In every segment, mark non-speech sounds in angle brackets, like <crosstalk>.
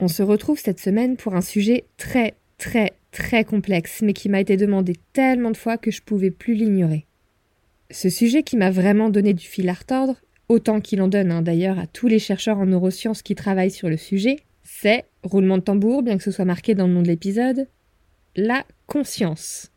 On se retrouve cette semaine pour un sujet très très très complexe, mais qui m'a été demandé tellement de fois que je pouvais plus l'ignorer. Ce sujet qui m'a vraiment donné du fil à retordre, autant qu'il en donne hein, d'ailleurs à tous les chercheurs en neurosciences qui travaillent sur le sujet, c'est, roulement de tambour, bien que ce soit marqué dans le nom de l'épisode, la conscience.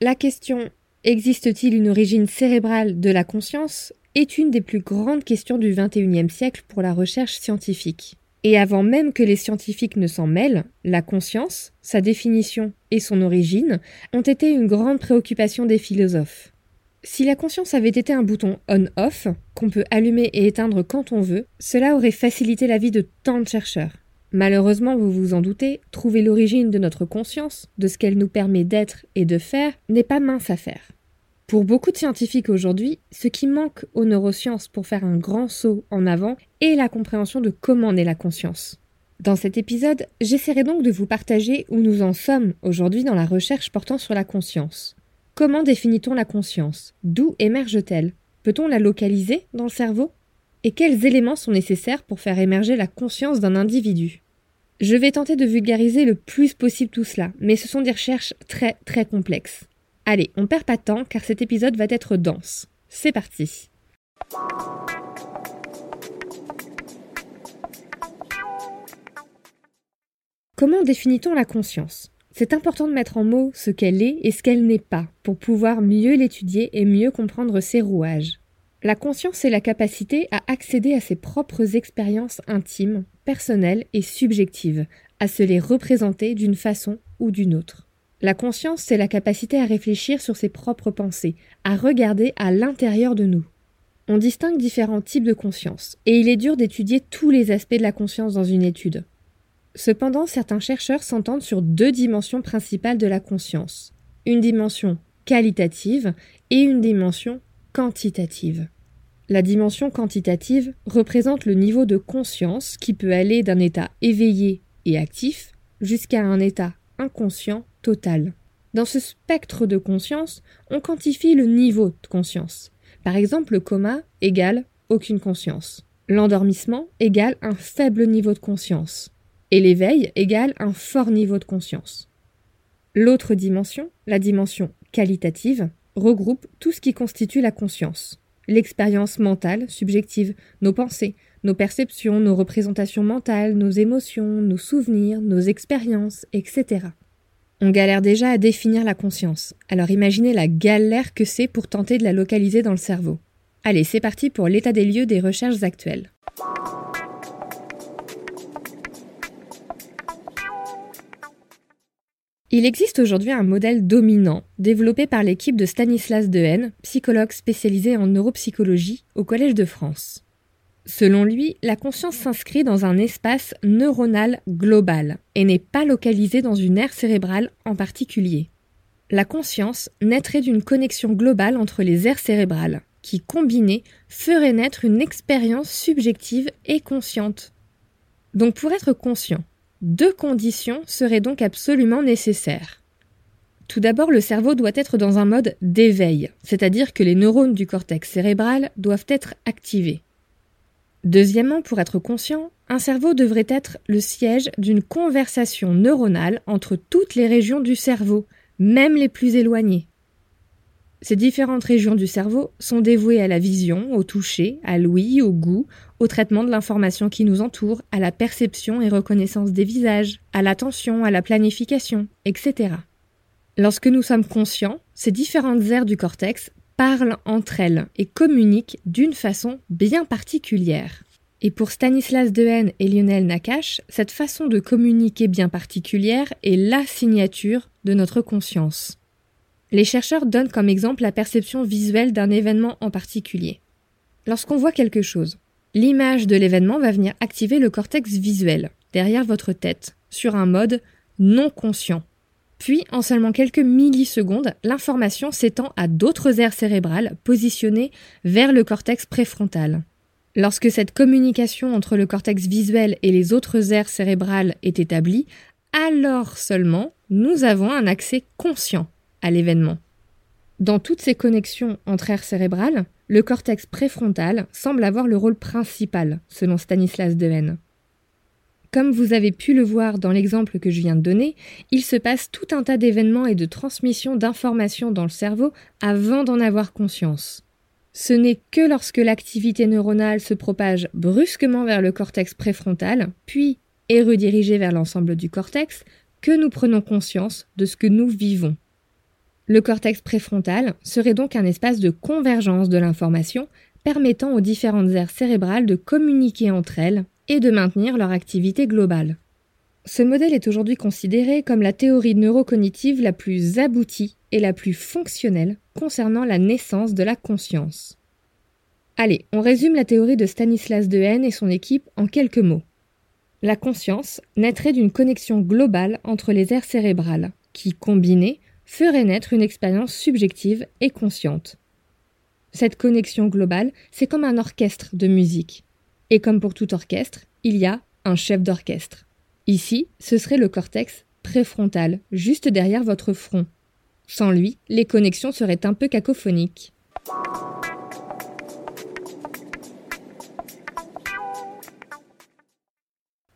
La question existe-t-il une origine cérébrale de la conscience est une des plus grandes questions du XXIe siècle pour la recherche scientifique. Et avant même que les scientifiques ne s'en mêlent, la conscience, sa définition et son origine ont été une grande préoccupation des philosophes. Si la conscience avait été un bouton on-off, qu'on peut allumer et éteindre quand on veut, cela aurait facilité la vie de tant de chercheurs. Malheureusement, vous vous en doutez, trouver l'origine de notre conscience, de ce qu'elle nous permet d'être et de faire, n'est pas mince à faire. Pour beaucoup de scientifiques aujourd'hui, ce qui manque aux neurosciences pour faire un grand saut en avant est la compréhension de comment naît la conscience. Dans cet épisode, j'essaierai donc de vous partager où nous en sommes aujourd'hui dans la recherche portant sur la conscience. Comment définit-on la conscience? D'où émerge-t-elle? Peut-on la localiser dans le cerveau? Et quels éléments sont nécessaires pour faire émerger la conscience d'un individu? Je vais tenter de vulgariser le plus possible tout cela, mais ce sont des recherches très très complexes. Allez, on perd pas de temps car cet épisode va être dense. C'est parti. Comment définit-on la conscience? C'est important de mettre en mots ce qu'elle est et ce qu'elle n'est pas pour pouvoir mieux l'étudier et mieux comprendre ses rouages. La conscience est la capacité à accéder à ses propres expériences intimes, personnelles et subjectives, à se les représenter d'une façon ou d'une autre. La conscience, c'est la capacité à réfléchir sur ses propres pensées, à regarder à l'intérieur de nous. On distingue différents types de conscience, et il est dur d'étudier tous les aspects de la conscience dans une étude. Cependant, certains chercheurs s'entendent sur deux dimensions principales de la conscience, une dimension qualitative et une dimension quantitative. La dimension quantitative représente le niveau de conscience qui peut aller d'un état éveillé et actif jusqu'à un état inconscient total. Dans ce spectre de conscience, on quantifie le niveau de conscience. Par exemple, le coma égale aucune conscience. L'endormissement égale un faible niveau de conscience. Et l'éveil égale un fort niveau de conscience. L'autre dimension, la dimension qualitative, regroupe tout ce qui constitue la conscience. L'expérience mentale, subjective, nos pensées, nos perceptions, nos représentations mentales, nos émotions, nos souvenirs, nos expériences, etc. On galère déjà à définir la conscience, alors imaginez la galère que c'est pour tenter de la localiser dans le cerveau. Allez, c'est parti pour l'état des lieux des recherches actuelles. Il existe aujourd'hui un modèle dominant, développé par l'équipe de Stanislas Dehaene, psychologue spécialisé en neuropsychologie au Collège de France. Selon lui, la conscience s'inscrit dans un espace neuronal global et n'est pas localisée dans une aire cérébrale en particulier. La conscience naîtrait d'une connexion globale entre les aires cérébrales, qui combinées ferait naître une expérience subjective et consciente. Donc pour être conscient, deux conditions seraient donc absolument nécessaires. Tout d'abord, le cerveau doit être dans un mode d'éveil, c'est-à-dire que les neurones du cortex cérébral doivent être activés. Deuxièmement, pour être conscient, un cerveau devrait être le siège d'une conversation neuronale entre toutes les régions du cerveau, même les plus éloignées. Ces différentes régions du cerveau sont dévouées à la vision, au toucher, à l'ouïe, au goût, au traitement de l'information qui nous entoure, à la perception et reconnaissance des visages, à l'attention, à la planification, etc. Lorsque nous sommes conscients, ces différentes aires du cortex parlent entre elles et communiquent d'une façon bien particulière. Et pour Stanislas Dehaene et Lionel Nakache, cette façon de communiquer bien particulière est la signature de notre conscience. Les chercheurs donnent comme exemple la perception visuelle d'un événement en particulier. Lorsqu'on voit quelque chose, l'image de l'événement va venir activer le cortex visuel, derrière votre tête, sur un mode non conscient. Puis, en seulement quelques millisecondes, l'information s'étend à d'autres aires cérébrales positionnées vers le cortex préfrontal. Lorsque cette communication entre le cortex visuel et les autres aires cérébrales est établie, alors seulement nous avons un accès conscient à l'événement. Dans toutes ces connexions entre aires cérébrales, le cortex préfrontal semble avoir le rôle principal, selon Stanislas Dehaene. Comme vous avez pu le voir dans l'exemple que je viens de donner, il se passe tout un tas d'événements et de transmissions d'informations dans le cerveau avant d'en avoir conscience. Ce n'est que lorsque l'activité neuronale se propage brusquement vers le cortex préfrontal, puis est redirigée vers l'ensemble du cortex, que nous prenons conscience de ce que nous vivons. Le cortex préfrontal serait donc un espace de convergence de l'information permettant aux différentes aires cérébrales de communiquer entre elles et de maintenir leur activité globale. Ce modèle est aujourd'hui considéré comme la théorie neurocognitive la plus aboutie et la plus fonctionnelle concernant la naissance de la conscience. Allez, on résume la théorie de Stanislas Dehaene et son équipe en quelques mots. La conscience naîtrait d'une connexion globale entre les aires cérébrales, qui, combinées, ferait naître une expérience subjective et consciente. Cette connexion globale, c'est comme un orchestre de musique. Et comme pour tout orchestre, il y a un chef d'orchestre. Ici, ce serait le cortex préfrontal, juste derrière votre front. Sans lui, les connexions seraient un peu cacophoniques.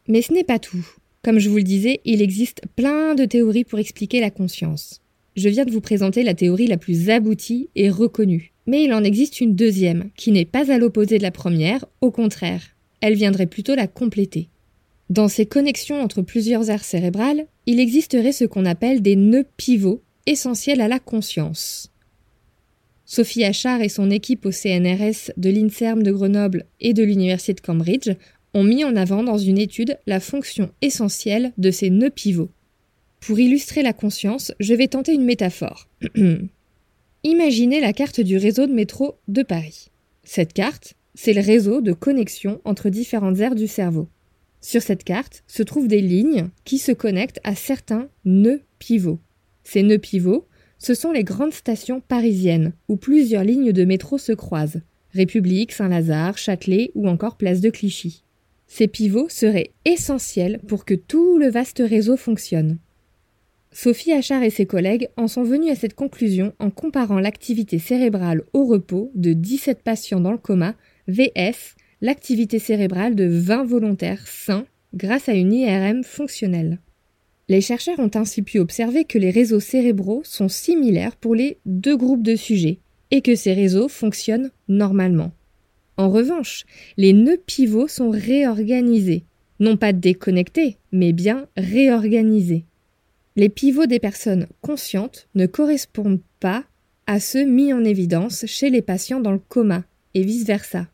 Mais ce n'est pas tout. Comme je vous le disais, il existe plein de théories pour expliquer la conscience. Je viens de vous présenter la théorie la plus aboutie et reconnue. Mais il en existe une deuxième, qui n'est pas à l'opposé de la première, au contraire. Elle viendrait plutôt la compléter. Dans ces connexions entre plusieurs aires cérébrales, il existerait ce qu'on appelle des nœuds pivots, essentiels à la conscience. Sophie Achard et son équipe au CNRS de l'INSERM de Grenoble et de l'Université de Cambridge ont mis en avant dans une étude la fonction essentielle de ces nœuds pivots. Pour illustrer la conscience, je vais tenter une métaphore. <clears throat> Imaginez la carte du réseau de métro de Paris. Cette carte, c'est le réseau de connexion entre différentes aires du cerveau. Sur cette carte se trouvent des lignes qui se connectent à certains nœuds pivots. Ces nœuds pivots, ce sont les grandes stations parisiennes où plusieurs lignes de métro se croisent. République, Saint-Lazare, Châtelet ou encore Place de Clichy. Ces pivots seraient essentiels pour que tout le vaste réseau fonctionne. Sophie Achard et ses collègues en sont venus à cette conclusion en comparant l'activité cérébrale au repos de 17 patients dans le coma VS l'activité cérébrale de 20 volontaires sains grâce à une IRM fonctionnelle. Les chercheurs ont ainsi pu observer que les réseaux cérébraux sont similaires pour les deux groupes de sujets et que ces réseaux fonctionnent normalement. En revanche, les nœuds pivots sont réorganisés, non pas déconnectés, mais bien réorganisés. Les pivots des personnes conscientes ne correspondent pas à ceux mis en évidence chez les patients dans le coma, et vice-versa.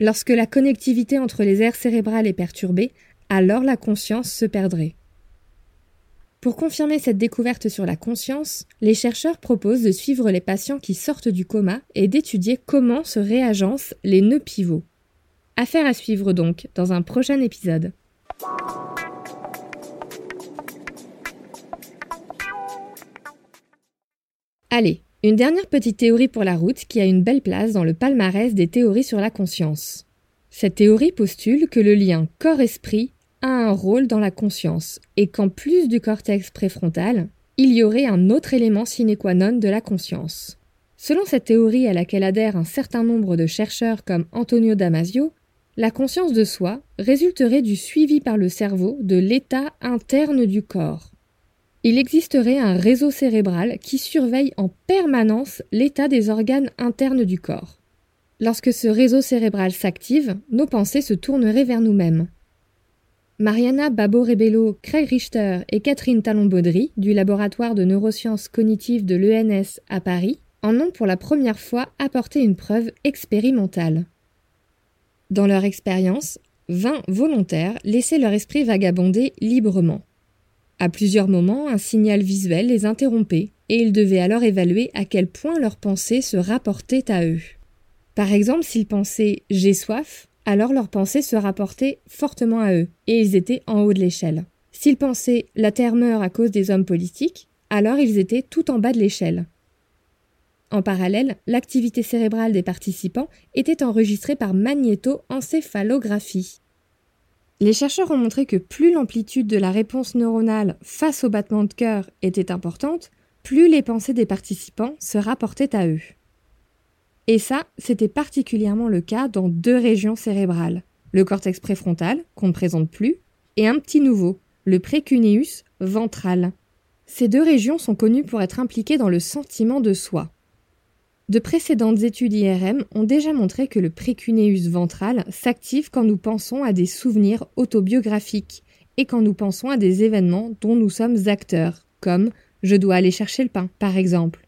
Lorsque la connectivité entre les aires cérébrales est perturbée, alors la conscience se perdrait. Pour confirmer cette découverte sur la conscience, les chercheurs proposent de suivre les patients qui sortent du coma et d'étudier comment se réagencent les nœuds pivots. Affaire à suivre donc dans un prochain épisode. Allez, une dernière petite théorie pour la route qui a une belle place dans le palmarès des théories sur la conscience. Cette théorie postule que le lien corps-esprit a un rôle dans la conscience et qu'en plus du cortex préfrontal, il y aurait un autre élément sine qua non de la conscience. Selon cette théorie à laquelle adhèrent un certain nombre de chercheurs comme Antonio Damasio, la conscience de soi résulterait du suivi par le cerveau de l'état interne du corps il existerait un réseau cérébral qui surveille en permanence l'état des organes internes du corps. Lorsque ce réseau cérébral s'active, nos pensées se tourneraient vers nous-mêmes. Mariana Babo-Rebello, Craig Richter et Catherine Talon-Baudry, du laboratoire de neurosciences cognitives de l'ENS à Paris, en ont pour la première fois apporté une preuve expérimentale. Dans leur expérience, 20 volontaires laissaient leur esprit vagabonder librement. À plusieurs moments, un signal visuel les interrompait, et ils devaient alors évaluer à quel point leurs pensées se rapportaient à eux. Par exemple, s'ils pensaient j'ai soif, alors leurs pensées se rapportaient fortement à eux, et ils étaient en haut de l'échelle. S'ils pensaient la Terre meurt à cause des hommes politiques, alors ils étaient tout en bas de l'échelle. En parallèle, l'activité cérébrale des participants était enregistrée par magnétoencéphalographie. Les chercheurs ont montré que plus l'amplitude de la réponse neuronale face au battement de cœur était importante, plus les pensées des participants se rapportaient à eux. Et ça, c'était particulièrement le cas dans deux régions cérébrales, le cortex préfrontal, qu'on ne présente plus, et un petit nouveau, le précuneus ventral. Ces deux régions sont connues pour être impliquées dans le sentiment de soi. De précédentes études IRM ont déjà montré que le précuneus ventral s'active quand nous pensons à des souvenirs autobiographiques et quand nous pensons à des événements dont nous sommes acteurs, comme je dois aller chercher le pain, par exemple.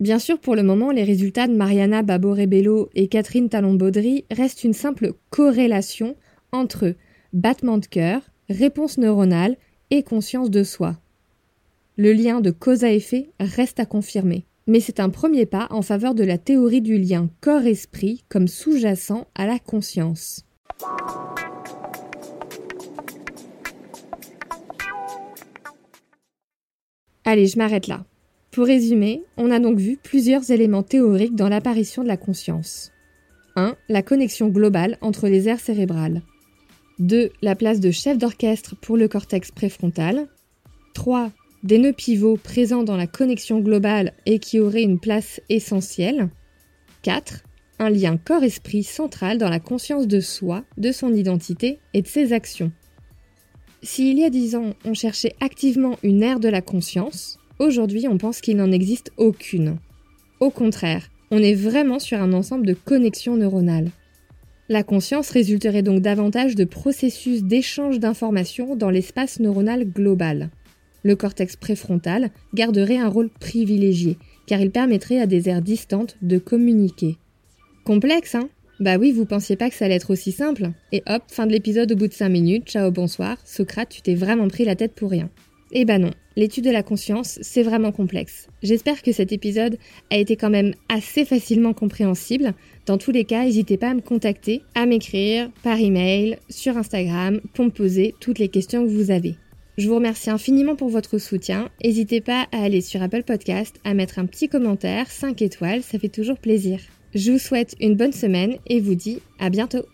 Bien sûr, pour le moment, les résultats de Mariana Babo-Rebello et Catherine Talon-Baudry restent une simple corrélation entre battement de cœur, réponse neuronale et conscience de soi. Le lien de cause à effet reste à confirmer mais c'est un premier pas en faveur de la théorie du lien corps-esprit comme sous-jacent à la conscience. Allez, je m'arrête là. Pour résumer, on a donc vu plusieurs éléments théoriques dans l'apparition de la conscience. 1. La connexion globale entre les aires cérébrales. 2. La place de chef d'orchestre pour le cortex préfrontal. 3 des nœuds pivots présents dans la connexion globale et qui auraient une place essentielle. 4. Un lien corps-esprit central dans la conscience de soi, de son identité et de ses actions. S'il y a dix ans, on cherchait activement une ère de la conscience, aujourd'hui on pense qu'il n'en existe aucune. Au contraire, on est vraiment sur un ensemble de connexions neuronales. La conscience résulterait donc davantage de processus d'échange d'informations dans l'espace neuronal global le cortex préfrontal garderait un rôle privilégié, car il permettrait à des aires distantes de communiquer. Complexe, hein? Bah oui, vous pensiez pas que ça allait être aussi simple Et hop, fin de l'épisode au bout de 5 minutes, ciao bonsoir, Socrate, tu t'es vraiment pris la tête pour rien. Eh bah non, l'étude de la conscience, c'est vraiment complexe. J'espère que cet épisode a été quand même assez facilement compréhensible. Dans tous les cas, n'hésitez pas à me contacter, à m'écrire par email, sur Instagram, pour me poser toutes les questions que vous avez. Je vous remercie infiniment pour votre soutien. N'hésitez pas à aller sur Apple Podcast, à mettre un petit commentaire, 5 étoiles, ça fait toujours plaisir. Je vous souhaite une bonne semaine et vous dis à bientôt.